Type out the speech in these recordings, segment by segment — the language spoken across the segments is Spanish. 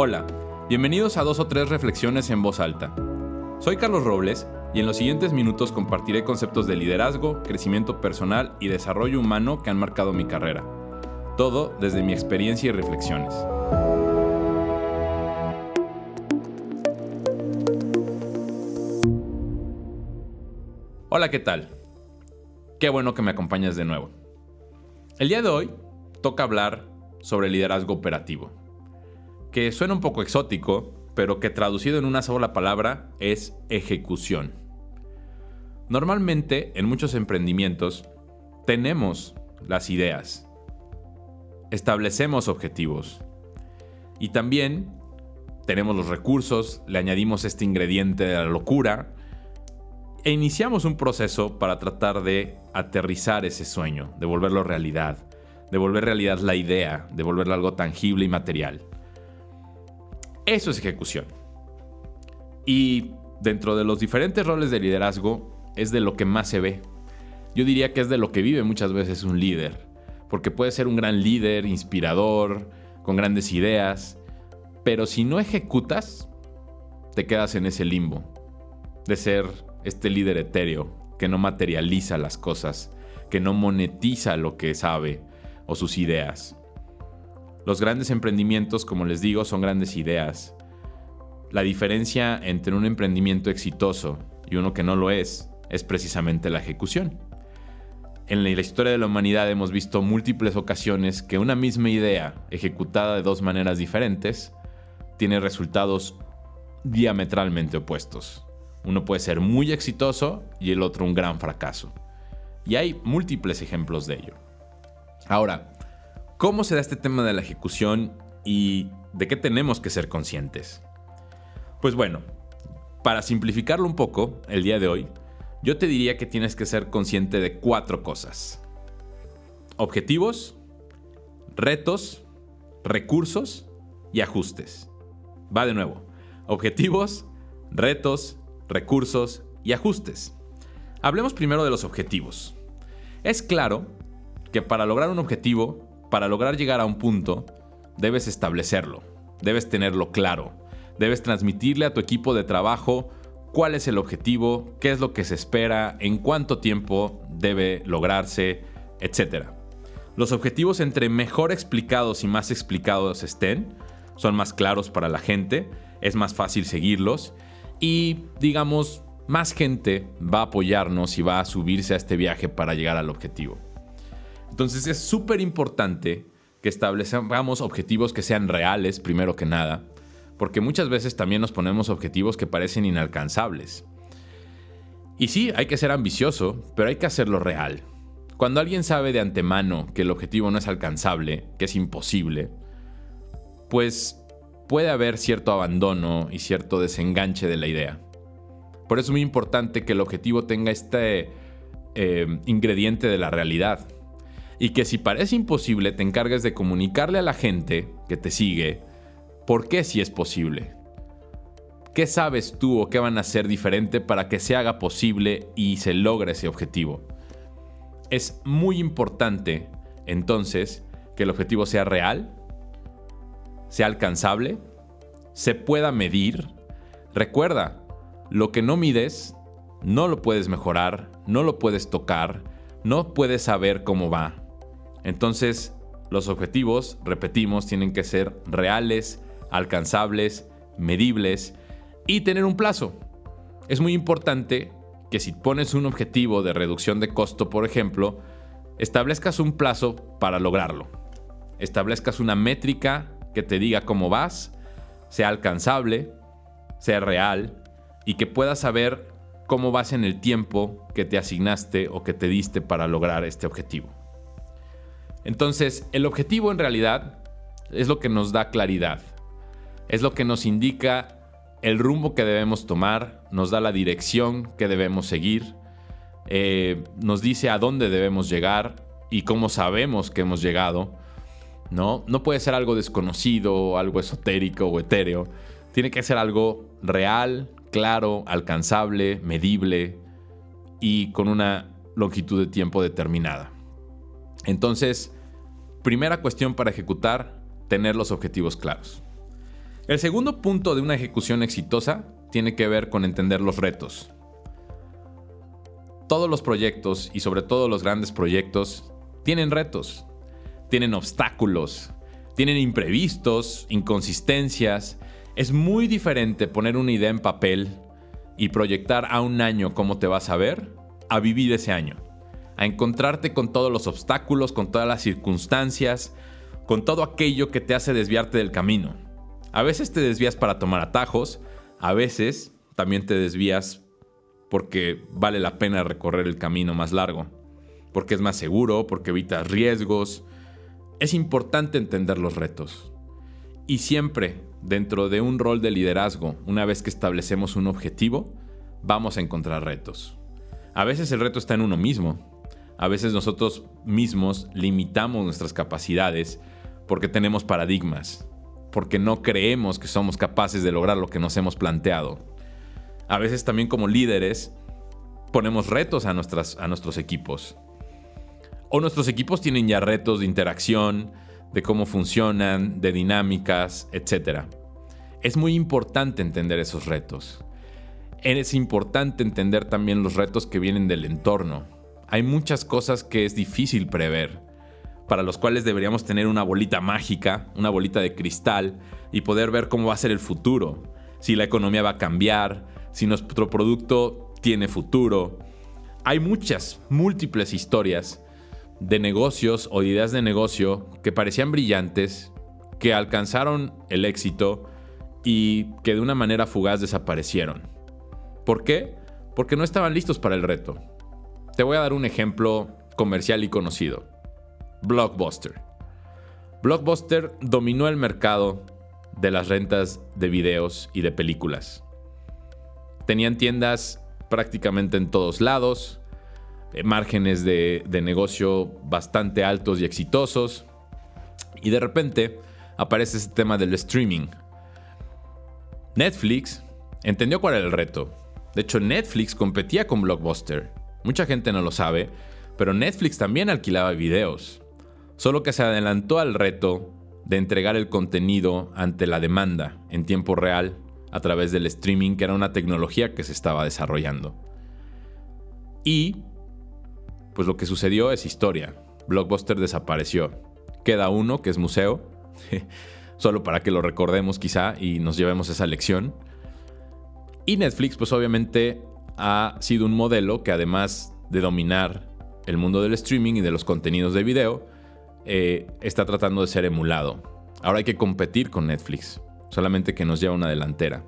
Hola, bienvenidos a dos o tres reflexiones en voz alta. Soy Carlos Robles y en los siguientes minutos compartiré conceptos de liderazgo, crecimiento personal y desarrollo humano que han marcado mi carrera. Todo desde mi experiencia y reflexiones. Hola, ¿qué tal? Qué bueno que me acompañas de nuevo. El día de hoy toca hablar sobre liderazgo operativo, que suena un poco exótico, pero que traducido en una sola palabra es ejecución. Normalmente en muchos emprendimientos tenemos las ideas, establecemos objetivos y también tenemos los recursos, le añadimos este ingrediente de la locura e iniciamos un proceso para tratar de aterrizar ese sueño, de volverlo realidad, de volver realidad la idea, de volverlo algo tangible y material. Eso es ejecución. Y dentro de los diferentes roles de liderazgo es de lo que más se ve. Yo diría que es de lo que vive muchas veces un líder, porque puede ser un gran líder, inspirador, con grandes ideas, pero si no ejecutas, te quedas en ese limbo de ser este líder etéreo que no materializa las cosas, que no monetiza lo que sabe o sus ideas. Los grandes emprendimientos, como les digo, son grandes ideas. La diferencia entre un emprendimiento exitoso y uno que no lo es es precisamente la ejecución. En la historia de la humanidad hemos visto múltiples ocasiones que una misma idea, ejecutada de dos maneras diferentes, tiene resultados diametralmente opuestos. Uno puede ser muy exitoso y el otro un gran fracaso. Y hay múltiples ejemplos de ello. Ahora, ¿Cómo se da este tema de la ejecución y de qué tenemos que ser conscientes? Pues bueno, para simplificarlo un poco, el día de hoy, yo te diría que tienes que ser consciente de cuatro cosas. Objetivos, retos, recursos y ajustes. Va de nuevo. Objetivos, retos, recursos y ajustes. Hablemos primero de los objetivos. Es claro que para lograr un objetivo para lograr llegar a un punto, debes establecerlo, debes tenerlo claro, debes transmitirle a tu equipo de trabajo cuál es el objetivo, qué es lo que se espera, en cuánto tiempo debe lograrse, etc. Los objetivos entre mejor explicados y más explicados estén, son más claros para la gente, es más fácil seguirlos y, digamos, más gente va a apoyarnos y va a subirse a este viaje para llegar al objetivo. Entonces es súper importante que establezcamos objetivos que sean reales, primero que nada, porque muchas veces también nos ponemos objetivos que parecen inalcanzables. Y sí, hay que ser ambicioso, pero hay que hacerlo real. Cuando alguien sabe de antemano que el objetivo no es alcanzable, que es imposible, pues puede haber cierto abandono y cierto desenganche de la idea. Por eso es muy importante que el objetivo tenga este eh, ingrediente de la realidad, y que si parece imposible te encargues de comunicarle a la gente que te sigue por qué si es posible. ¿Qué sabes tú o qué van a hacer diferente para que se haga posible y se logre ese objetivo? Es muy importante, entonces, que el objetivo sea real, sea alcanzable, se pueda medir. Recuerda, lo que no mides, no lo puedes mejorar, no lo puedes tocar, no puedes saber cómo va. Entonces, los objetivos, repetimos, tienen que ser reales, alcanzables, medibles y tener un plazo. Es muy importante que si pones un objetivo de reducción de costo, por ejemplo, establezcas un plazo para lograrlo. Establezcas una métrica que te diga cómo vas, sea alcanzable, sea real y que puedas saber cómo vas en el tiempo que te asignaste o que te diste para lograr este objetivo. Entonces, el objetivo en realidad es lo que nos da claridad, es lo que nos indica el rumbo que debemos tomar, nos da la dirección que debemos seguir, eh, nos dice a dónde debemos llegar y cómo sabemos que hemos llegado. ¿no? no puede ser algo desconocido, algo esotérico o etéreo. Tiene que ser algo real, claro, alcanzable, medible y con una longitud de tiempo determinada. Entonces, Primera cuestión para ejecutar, tener los objetivos claros. El segundo punto de una ejecución exitosa tiene que ver con entender los retos. Todos los proyectos y sobre todo los grandes proyectos tienen retos, tienen obstáculos, tienen imprevistos, inconsistencias. Es muy diferente poner una idea en papel y proyectar a un año cómo te vas a ver a vivir ese año, a encontrarte con todos los obstáculos, con todas las circunstancias, con todo aquello que te hace desviarte del camino. A veces te desvías para tomar atajos, a veces también te desvías porque vale la pena recorrer el camino más largo, porque es más seguro, porque evitas riesgos. Es importante entender los retos. Y siempre, dentro de un rol de liderazgo, una vez que establecemos un objetivo, vamos a encontrar retos. A veces el reto está en uno mismo. A veces nosotros mismos limitamos nuestras capacidades porque tenemos paradigmas, porque no creemos que somos capaces de lograr lo que nos hemos planteado. A veces también como líderes ponemos retos a, a nuestros equipos. O nuestros equipos tienen ya retos de interacción, de cómo funcionan, de dinámicas, etc. Es muy importante entender esos retos. Es importante entender también los retos que vienen del entorno. Hay muchas cosas que es difícil prever, para los cuales deberíamos tener una bolita mágica, una bolita de cristal, y poder ver cómo va a ser el futuro, si la economía va a cambiar, si nuestro producto tiene futuro. Hay muchas, múltiples historias de negocios o ideas de negocio que parecían brillantes, que alcanzaron el éxito y que de una manera fugaz desaparecieron. ¿Por qué? Porque no estaban listos para el reto. Te voy a dar un ejemplo comercial y conocido. Blockbuster. Blockbuster dominó el mercado de las rentas de videos y de películas. Tenían tiendas prácticamente en todos lados, eh, márgenes de, negocio bastante altos y exitosos. Y de repente aparece ese tema del streaming. Netflix entendió cuál era el reto. De hecho, Netflix competía con Blockbuster. Mucha gente no lo sabe, pero Netflix también alquilaba videos. Solo que se adelantó al reto de entregar el contenido ante la demanda en tiempo real a través del streaming, que era una tecnología que se estaba desarrollando. Y pues lo que sucedió es historia. Blockbuster desapareció. Queda uno, que es museo, solo para que lo recordemos quizá y nos llevemos esa lección. Y Netflix, pues obviamente ha sido un modelo que además de dominar el mundo del streaming y de los contenidos de video, eh, está tratando de ser emulado. Ahora hay que competir con Netflix, solamente que nos lleva una delantera.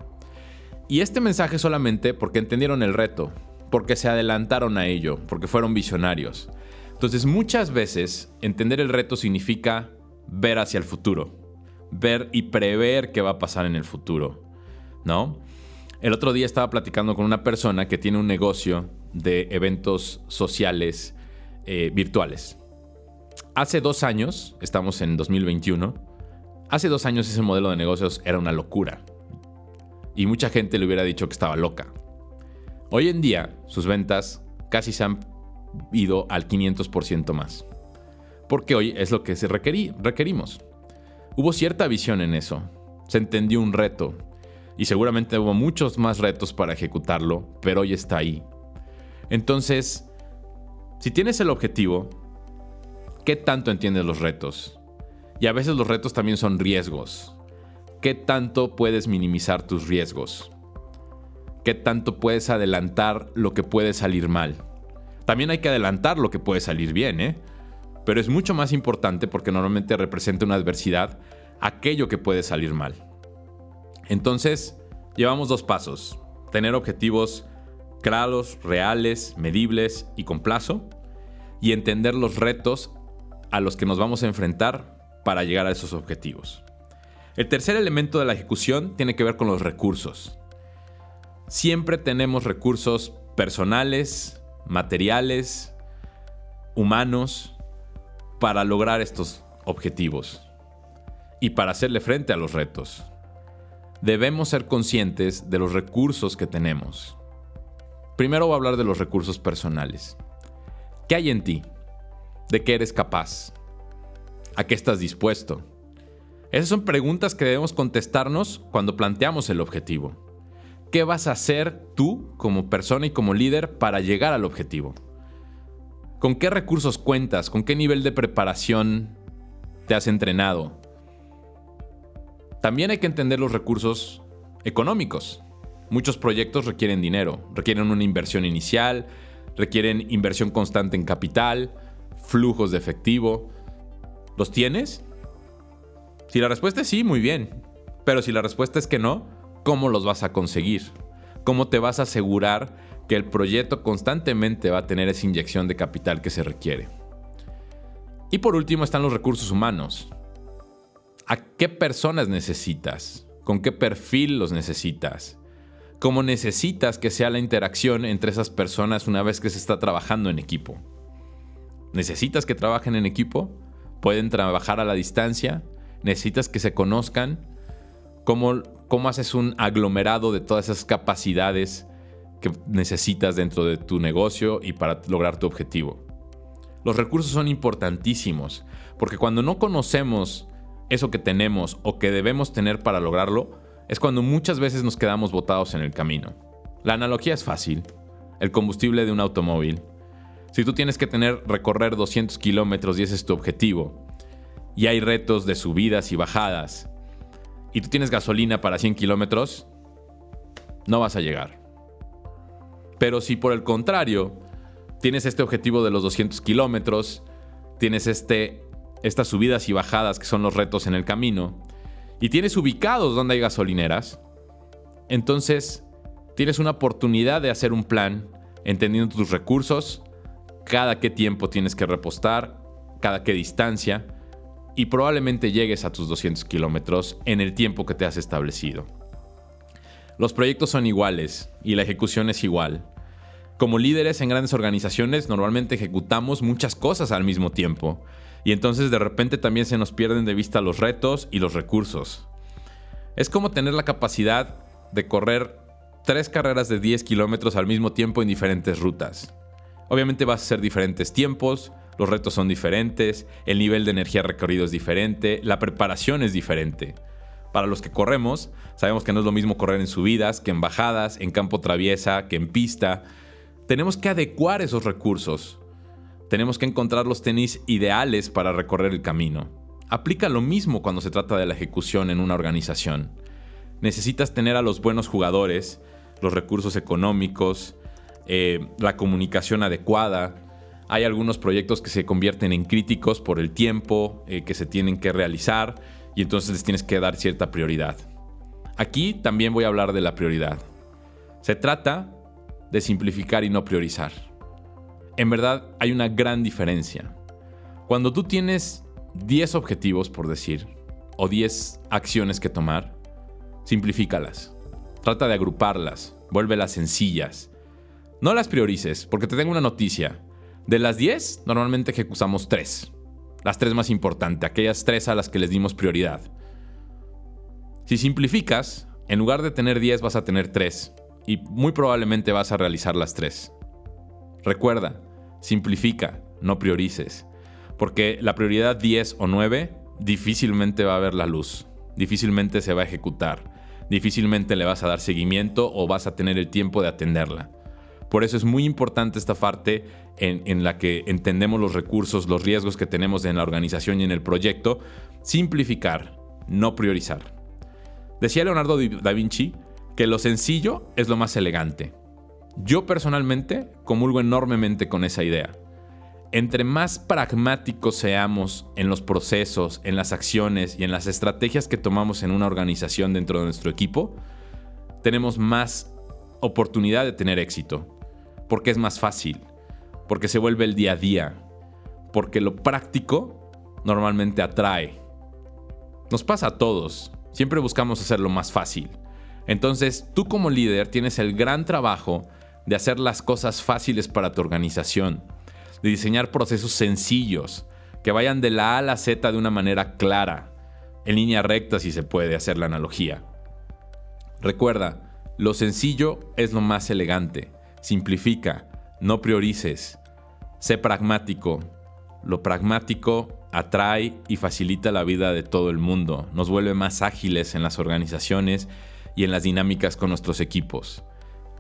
Y este mensaje solamente porque entendieron el reto, porque se adelantaron a ello, porque fueron visionarios. Entonces muchas veces entender el reto significa ver hacia el futuro, ver y prever qué va a pasar en el futuro, ¿no? El otro día estaba platicando con una persona que tiene un negocio de eventos sociales eh, virtuales. Hace dos años, estamos en 2021, hace dos años ese modelo de negocios era una locura. Y mucha gente le hubiera dicho que estaba loca. Hoy en día, sus ventas casi se han ido al 500% más. Porque hoy es lo que se requerimos. Hubo cierta visión en eso. Se entendió un reto. Y seguramente hubo muchos más retos para ejecutarlo, pero hoy está ahí. Entonces, si tienes el objetivo, ¿qué tanto entiendes los retos? Y a veces los retos también son riesgos. ¿Qué tanto puedes minimizar tus riesgos? qué tanto puedes adelantar lo que puede salir mal. También hay que adelantar lo que puede salir bien, ¿eh? Pero es mucho más importante porque normalmente representa una adversidad aquello que puede salir mal. Entonces, llevamos dos pasos. Tener objetivos claros, reales, medibles y con plazo. Y entender los retos a los que nos vamos a enfrentar para llegar a esos objetivos. El tercer elemento de la ejecución tiene que ver con los recursos. Siempre tenemos recursos personales, materiales, humanos, para lograr estos objetivos y para hacerle frente a los retos. Debemos ser conscientes de los recursos que tenemos. Primero voy a hablar de los recursos personales. ¿Qué hay en ti? ¿De qué eres capaz? ¿A qué estás dispuesto? Esas son preguntas que debemos contestarnos cuando planteamos el objetivo. ¿Qué vas a hacer tú como persona y como líder para llegar al objetivo? ¿Con qué recursos cuentas? ¿Con qué nivel de preparación te has entrenado? También hay que entender los recursos económicos. Muchos proyectos requieren dinero, requieren una inversión inicial, requieren inversión constante en capital, flujos de efectivo. ¿Los tienes? Si la respuesta es sí, muy bien. Pero si la respuesta es que no, ¿cómo los vas a conseguir? ¿Cómo te vas a asegurar que el proyecto constantemente va a tener esa inyección de capital que se requiere? Y por último están los recursos humanos. ¿A qué personas necesitas? ¿Con qué perfil los necesitas? ¿Cómo necesitas que sea la interacción entre esas personas una vez que se está trabajando en equipo? ¿Necesitas que trabajen en equipo? ¿Pueden trabajar a la distancia? necesitas que se conozcan, cómo, cómo haces un aglomerado de todas esas capacidades que necesitas dentro de tu negocio y para lograr tu objetivo. Los recursos son importantísimos, porque cuando no conocemos eso que tenemos o que debemos tener para lograrlo, es cuando muchas veces nos quedamos botados en el camino. La analogía es fácil, el combustible de un automóvil. Si tú tienes que tener recorrer 200 kilómetros y ese es tu objetivo, y hay retos de subidas y bajadas, y tú tienes gasolina para 100 kilómetros, no vas a llegar. Pero si por el contrario tienes este objetivo de los 200 kilómetros, tienes este, estas subidas y bajadas que son los retos en el camino, y tienes ubicados donde hay gasolineras, entonces tienes una oportunidad de hacer un plan entendiendo tus recursos, cada qué tiempo tienes que repostar, cada qué distancia, y probablemente llegues a tus 200 kilómetros en el tiempo que te has establecido. Los proyectos son iguales y la ejecución es igual. Como líderes en grandes organizaciones normalmente ejecutamos muchas cosas al mismo tiempo y entonces de repente también se nos pierden de vista los retos y los recursos. Es como tener la capacidad de correr tres carreras de 10 kilómetros al mismo tiempo en diferentes rutas. Obviamente vas a ser diferentes tiempos, los retos son diferentes, el nivel de energía recorrido es diferente, la preparación es diferente. Para los que corremos, sabemos que no es lo mismo correr en subidas que en bajadas, en campo traviesa, que en pista. Tenemos que adecuar esos recursos. Tenemos que encontrar los tenis ideales para recorrer el camino. Aplica lo mismo cuando se trata de la ejecución en una organización. Necesitas tener a los buenos jugadores, los recursos económicos, eh, la comunicación adecuada, hay algunos proyectos que se convierten en críticos por el tiempo eh, que se tienen que realizar y entonces les tienes que dar cierta prioridad. Aquí también voy a hablar de la prioridad. Se trata de simplificar y no priorizar. En verdad hay una gran diferencia. Cuando tú tienes 10 objetivos, por decir, o 10 acciones que tomar, simplifícalas. Trata de agruparlas, vuélvelas sencillas. No las priorices, porque te tengo una noticia. De las 10, normalmente ejecutamos 3. Las 3 más importantes, aquellas 3 a las que les dimos prioridad. Si simplificas, en lugar de tener 10 vas a tener 3 y muy probablemente vas a realizar las 3. Recuerda, simplifica, no priorices, porque la prioridad 10 o 9 difícilmente va a ver la luz, difícilmente se va a ejecutar, difícilmente le vas a dar seguimiento o vas a tener el tiempo de atenderla. Por eso es muy importante esta parte en, la que entendemos los recursos, los riesgos que tenemos en la organización y en el proyecto. Simplificar, no priorizar. Decía Leonardo da Vinci que lo sencillo es lo más elegante. Yo personalmente comulgo enormemente con esa idea. Entre más pragmáticos seamos en los procesos, en las acciones y en las estrategias que tomamos en una organización dentro de nuestro equipo, tenemos más oportunidad de tener éxito porque es más fácil, porque se vuelve el día a día, porque lo práctico normalmente atrae. Nos pasa a todos, siempre buscamos hacerlo más fácil. Entonces tú como líder tienes el gran trabajo de hacer las cosas fáciles para tu organización, de diseñar procesos sencillos, que vayan de la A a la Z de una manera clara, en línea recta si se puede hacer la analogía. Recuerda, lo sencillo es lo más elegante. Simplifica, no priorices, sé pragmático. Lo pragmático atrae y facilita la vida de todo el mundo, nos vuelve más ágiles en las organizaciones y en las dinámicas con nuestros equipos.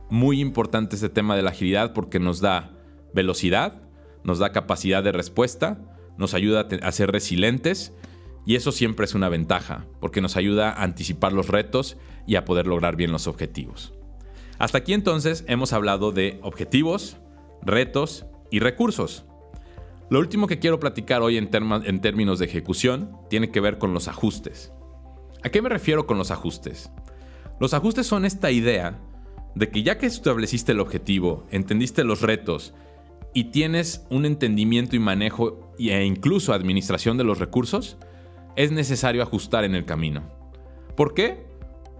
Muy importante este tema de la agilidad porque nos da velocidad, nos da capacidad de respuesta, nos ayuda a ser resilientes y eso siempre es una ventaja porque nos ayuda a anticipar los retos y a poder lograr bien los objetivos. Hasta aquí entonces hemos hablado de objetivos, retos y recursos. Lo último que quiero platicar hoy en, en, términos de ejecución tiene que ver con los ajustes. ¿A qué me refiero con los ajustes? Los ajustes son esta idea de que ya que estableciste el objetivo, entendiste los retos y tienes un entendimiento y manejo e incluso administración de los recursos, es necesario ajustar en el camino. ¿Por qué?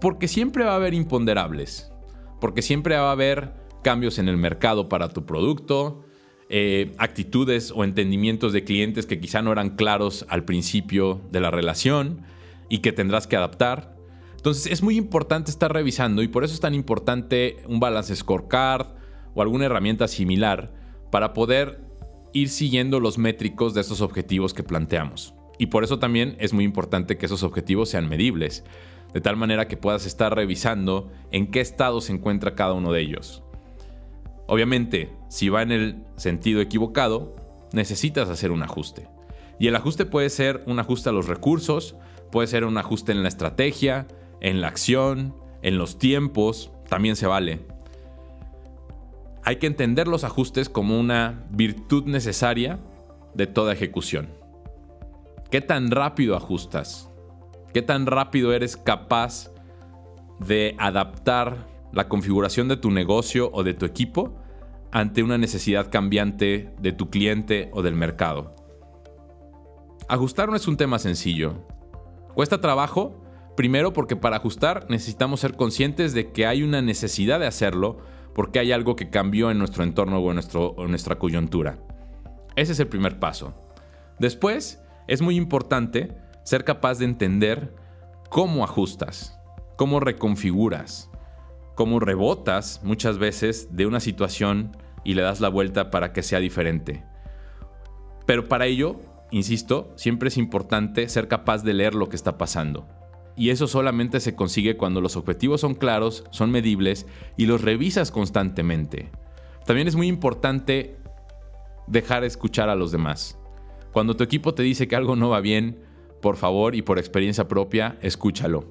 Porque siempre va a haber imponderables, porque siempre va a haber cambios en el mercado para tu producto, eh, actitudes o entendimientos de clientes que quizá no eran claros al principio de la relación y que tendrás que adaptar. Entonces es muy importante estar revisando y por eso es tan importante un balance scorecard o alguna herramienta similar para poder ir siguiendo los métricos de esos objetivos que planteamos. Y por eso también es muy importante que esos objetivos sean medibles, de tal manera que puedas estar revisando en qué estado se encuentra cada uno de ellos. Obviamente, si va en el sentido equivocado, necesitas hacer un ajuste. Y el ajuste puede ser un ajuste a los recursos, puede ser un ajuste en la estrategia, en la acción, en los tiempos, también se vale. Hay que entender los ajustes como una virtud necesaria de toda ejecución. ¿Qué tan rápido ajustas? ¿Qué tan rápido eres capaz de adaptar la configuración de tu negocio o de tu equipo ante una necesidad cambiante de tu cliente o del mercado? Ajustar no es un tema sencillo. Cuesta trabajo, Primero porque para ajustar necesitamos ser conscientes de que hay una necesidad de hacerlo porque hay algo que cambió en nuestro entorno o en, nuestra coyuntura. Ese es el primer paso. Después, es muy importante ser capaz de entender cómo ajustas, cómo reconfiguras, cómo rebotas muchas veces de una situación y le das la vuelta para que sea diferente. Pero para ello, insisto, siempre es importante ser capaz de leer lo que está pasando y eso solamente se consigue cuando los objetivos son claros, son medibles y los revisas constantemente. También es muy importante dejar escuchar a los demás. Cuando tu equipo te dice que algo no va bien, por favor y por experiencia propia, escúchalo.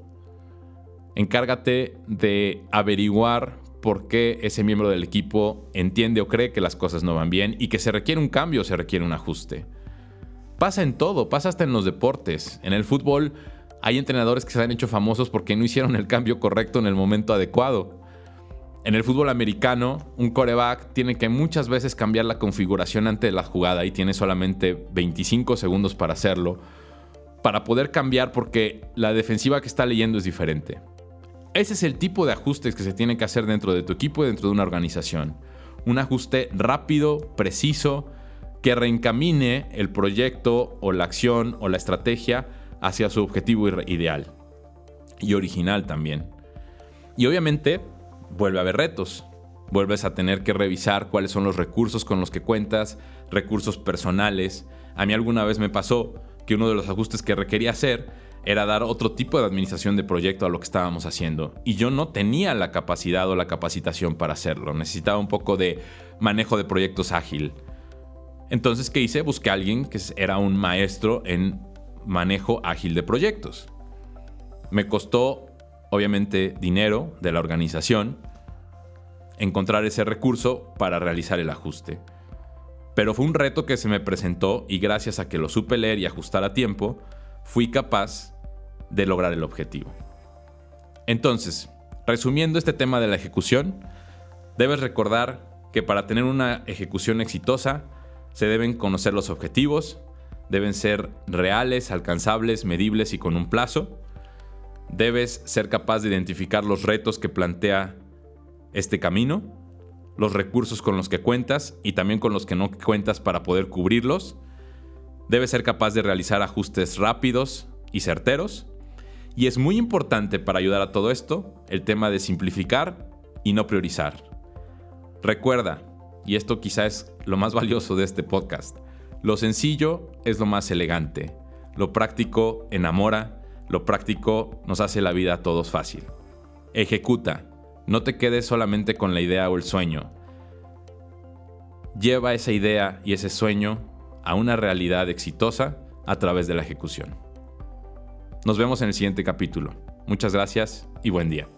Encárgate de averiguar por qué ese miembro del equipo entiende o cree que las cosas no van bien y que se requiere un cambio se requiere un ajuste. Pasa en todo, pasa hasta en los deportes. En el fútbol hay entrenadores que se han hecho famosos porque no hicieron el cambio correcto en el momento adecuado. En el fútbol americano, un coreback tiene que muchas veces cambiar la configuración antes de la jugada y tiene solamente 25 segundos para hacerlo, para poder cambiar porque la defensiva que está leyendo es diferente. Ese es el tipo de ajustes que se tiene que hacer dentro de tu equipo y dentro de una organización. Un ajuste rápido, preciso, que reencamine el proyecto o la acción o la estrategia hacia su objetivo ideal y original también. Y obviamente vuelve a haber retos. Vuelves a tener que revisar cuáles son los recursos con los que cuentas, recursos personales. A mí alguna vez me pasó que uno de los ajustes que requería hacer era dar otro tipo de administración de proyecto a lo que estábamos haciendo. Y yo no tenía la capacidad o la capacitación para hacerlo. Necesitaba un poco de manejo de proyectos ágil. Entonces, ¿qué hice? Busqué a alguien que era un maestro en manejo ágil de proyectos. Me costó, obviamente, dinero de la organización encontrar ese recurso para realizar el ajuste. Pero fue un reto que se me presentó y gracias a que lo supe leer y ajustar a tiempo, fui capaz de lograr el objetivo. Entonces, resumiendo este tema de la ejecución, debes recordar que para tener una ejecución exitosa se deben conocer los objetivos, deben ser reales, alcanzables, medibles y con un plazo. Debes ser capaz de identificar los retos que plantea este camino, los recursos con los que cuentas y también con los que no cuentas para poder cubrirlos. Debes ser capaz de realizar ajustes rápidos y certeros. Y es muy importante para ayudar a todo esto el tema de simplificar y no priorizar. Recuerda, y esto quizá es lo más valioso de este podcast, Lo sencillo es lo más elegante. Lo práctico enamora. Lo práctico nos hace la vida a todos fácil. Ejecuta. No te quedes solamente con la idea o el sueño. Lleva esa idea y ese sueño a una realidad exitosa a través de la ejecución. Nos vemos en el siguiente capítulo. Muchas gracias y buen día.